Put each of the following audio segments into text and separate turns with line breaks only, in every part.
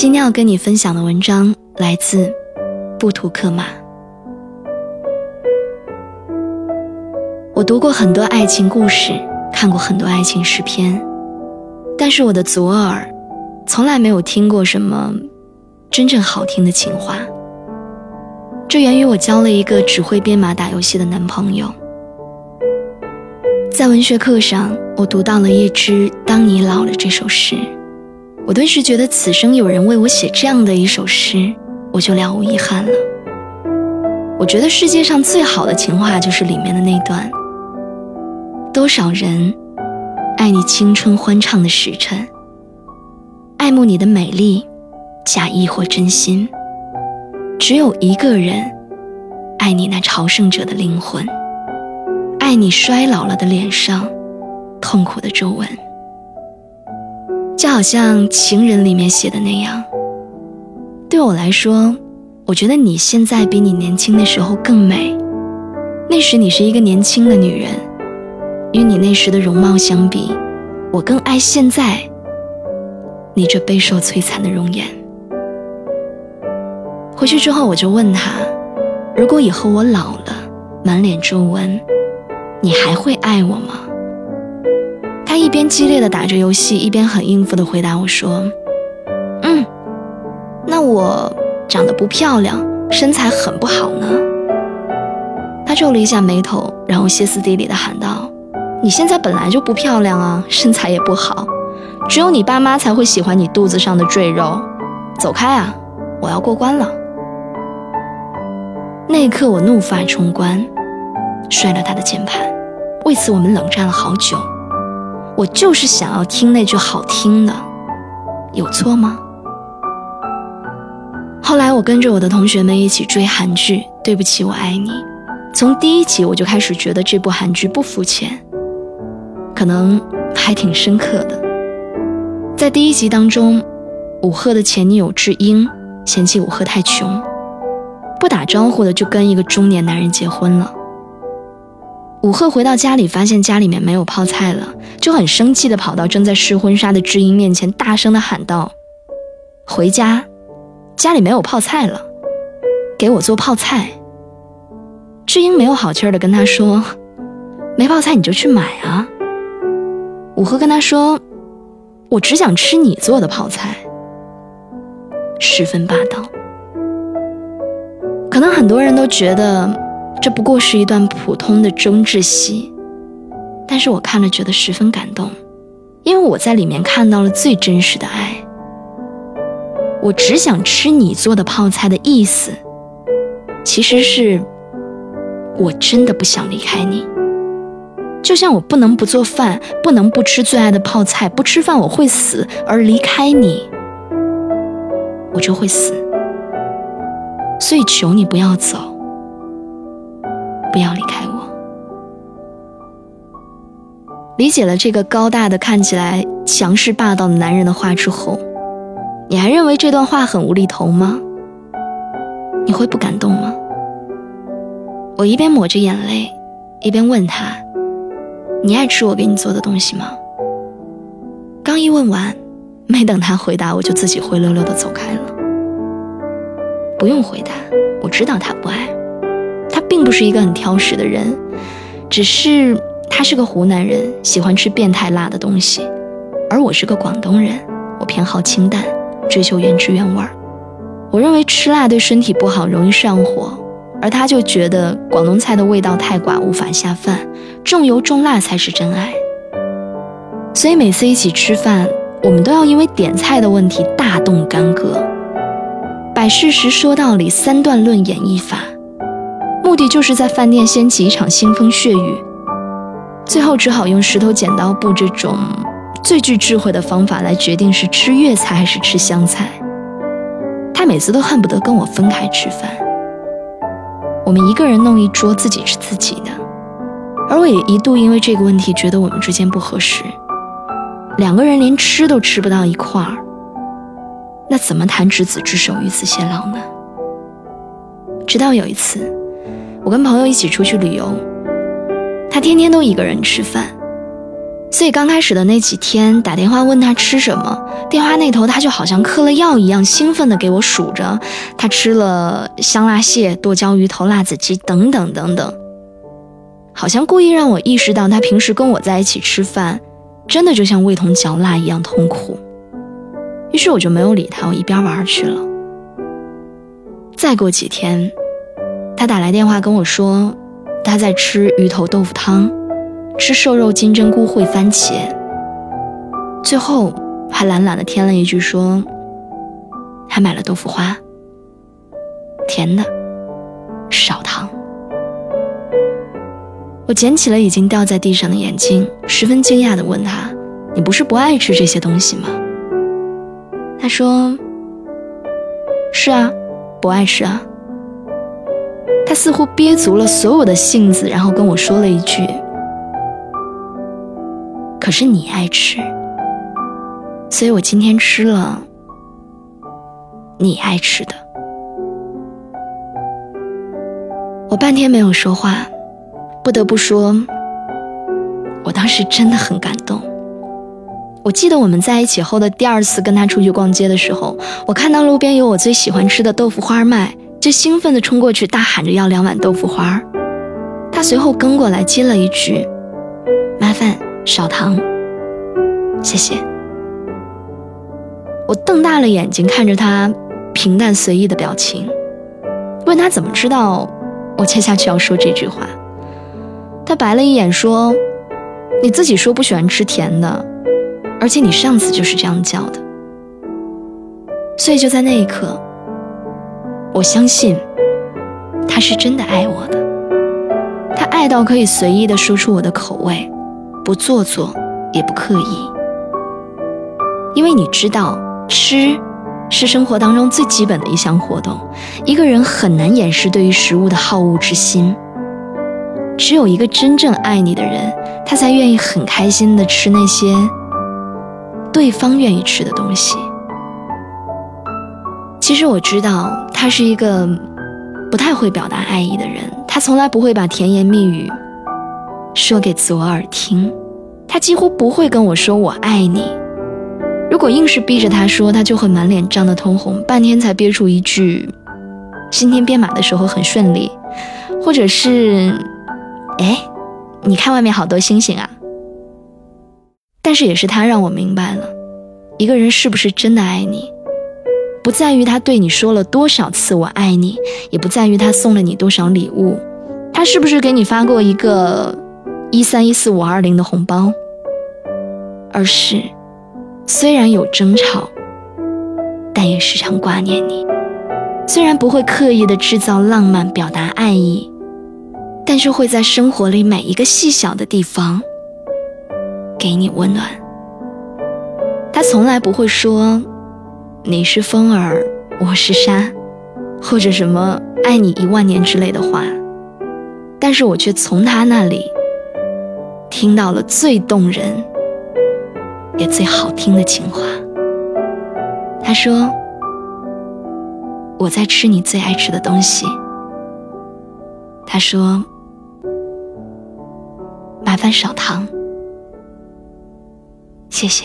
今天要跟你分享的文章来自布图克马。我读过很多爱情故事，看过很多爱情诗篇，但是我的左耳从来没有听过什么真正好听的情话。这源于我交了一个只会编码打游戏的男朋友。在文学课上，我读到了叶芝《当你老了》这首诗。我顿时觉得此生有人为我写这样的一首诗，我就了无遗憾了。我觉得世界上最好的情话就是里面的那段：多少人爱你青春欢畅的时辰，爱慕你的美丽，假意或真心；只有一个人爱你那朝圣者的灵魂，爱你衰老了的脸上痛苦的皱纹。就好像《情人》里面写的那样，对我来说，我觉得你现在比你年轻的时候更美。那时你是一个年轻的女人，与你那时的容貌相比，我更爱现在你这备受摧残的容颜。回去之后，我就问他：如果以后我老了，满脸皱纹，你还会爱我吗？一边激烈的打着游戏，一边很应付的回答我说：“嗯，那我长得不漂亮，身材很不好呢。”他皱了一下眉头，然后歇斯底里的喊道：“你现在本来就不漂亮啊，身材也不好，只有你爸妈才会喜欢你肚子上的赘肉。走开啊，我要过关了。”那一刻，我怒发冲冠，摔了他的键盘。为此，我们冷战了好久。我就是想要听那句好听的，有错吗？后来我跟着我的同学们一起追韩剧《对不起，我爱你》，从第一集我就开始觉得这部韩剧不肤浅，可能还挺深刻的。在第一集当中，武赫的前女友智英嫌弃武赫太穷，不打招呼的就跟一个中年男人结婚了。武赫回到家里，发现家里面没有泡菜了，就很生气的跑到正在试婚纱的智英面前，大声的喊道：“回家，家里没有泡菜了，给我做泡菜。”智英没有好气的跟他说：“没泡菜你就去买啊。”武赫跟他说：“我只想吃你做的泡菜。”十分霸道。可能很多人都觉得。这不过是一段普通的争执戏，但是我看了觉得十分感动，因为我在里面看到了最真实的爱。我只想吃你做的泡菜的意思，其实是我真的不想离开你。就像我不能不做饭，不能不吃最爱的泡菜，不吃饭我会死，而离开你，我就会死。所以求你不要走。不要离开我。理解了这个高大的、看起来强势霸道的男人的话之后，你还认为这段话很无厘头吗？你会不感动吗？我一边抹着眼泪，一边问他：“你爱吃我给你做的东西吗？”刚一问完，没等他回答，我就自己灰溜溜的走开了。不用回答，我知道他不爱。并不是一个很挑食的人，只是他是个湖南人，喜欢吃变态辣的东西，而我是个广东人，我偏好清淡，追求原汁原味儿。我认为吃辣对身体不好，容易上火，而他就觉得广东菜的味道太寡，无法下饭，重油重辣才是真爱。所以每次一起吃饭，我们都要因为点菜的问题大动干戈，摆事实说道理，三段论演绎法，目的就是在饭店掀起一场腥风血雨，最后只好用石头剪刀布这种最具智慧的方法来决定是吃粤菜还是吃湘菜。他每次都恨不得跟我分开吃饭，我们一个人弄一桌自己吃自己的，而我也一度因为这个问题觉得我们之间不合适，两个人连吃都吃不到一块儿，那怎么谈执子之手与子偕老呢？直到有一次，我跟朋友一起出去旅游，他天天都一个人吃饭。所以刚开始的那几天，打电话问他吃什么，电话那头他就好像嗑了药一样，兴奋地给我数着，他吃了香辣蟹、剁椒鱼头、辣子鸡等等等等，好像故意让我意识到他平时跟我在一起吃饭，真的就像味同嚼蜡一样痛苦。于是我就没有理他，我一边玩去了。再过几天，他打来电话跟我说，他在吃鱼头豆腐汤。吃瘦肉金针菇烩番茄，最后还懒懒的添了一句说，还买了豆腐花，甜的，少糖。我捡起了已经掉在地上的眼睛，十分惊讶的问他：“你不是不爱吃这些东西吗？”他说：“是啊，不爱吃啊。”他似乎憋足了所有的性子，然后跟我说了一句。可是你爱吃，所以我今天吃了你爱吃的。我半天没有说话，不得不说，我当时真的很感动。我记得我们在一起后的第二次跟他出去逛街的时候，我看到路边有我最喜欢吃的豆腐花卖，就兴奋地冲过去大喊着要两碗豆腐花。他随后跟过来接了一句：“麻烦。”少糖，谢谢。我瞪大了眼睛看着他平淡随意的表情，问他怎么知道我接下去要说这句话。他白了一眼说：“你自己说不喜欢吃甜的，而且你上次就是这样叫的。”所以就在那一刻，我相信他是真的爱我的，他爱到可以随意的说出我的口味。不做作，也不刻意，因为你知道，吃是生活当中最基本的一项活动。一个人很难掩饰对于食物的好恶之心。只有一个真正爱你的人，他才愿意很开心的吃那些对方愿意吃的东西。其实我知道，他是一个不太会表达爱意的人，他从来不会把甜言蜜语。说给左耳听，他几乎不会跟我说我爱你。如果硬是逼着他说，他就会满脸涨得通红，半天才憋出一句：“今天编码的时候很顺利。”或者是：“哎，你看外面好多星星啊。”但是也是他让我明白了，一个人是不是真的爱你，不在于他对你说了多少次我爱你，也不在于他送了你多少礼物，他是不是给你发过一个。一三一四五二零的红包，而是虽然有争吵，但也时常挂念你；虽然不会刻意的制造浪漫表达爱意，但是会在生活里每一个细小的地方给你温暖。他从来不会说你是风儿，我是沙，或者什么爱你一万年之类的话，但是我却从他那里。听到了最动人也最好听的情话。他说：“我在吃你最爱吃的东西。”他说：“麻烦少糖，谢谢。”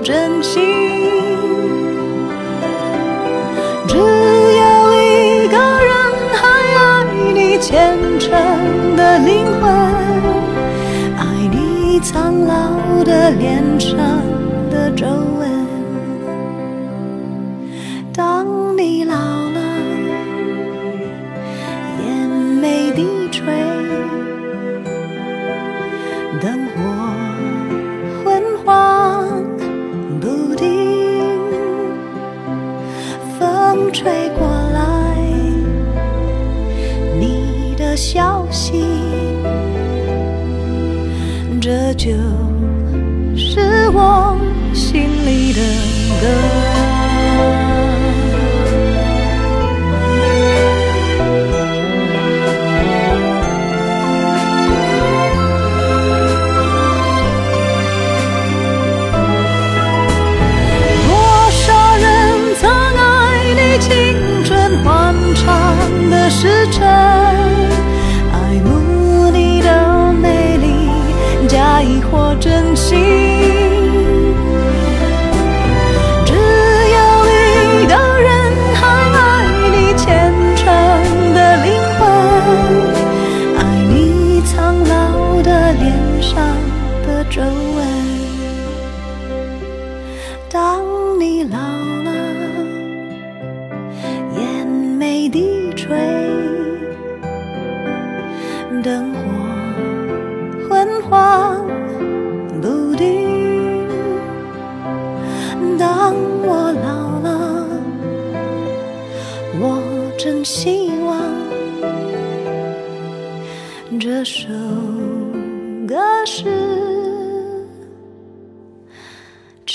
真心。只有一个人还爱你虔诚的灵魂，爱你苍老的脸上的皱纹。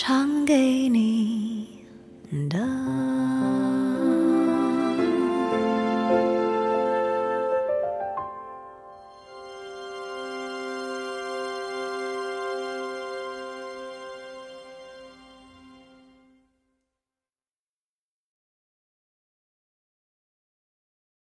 唱给你。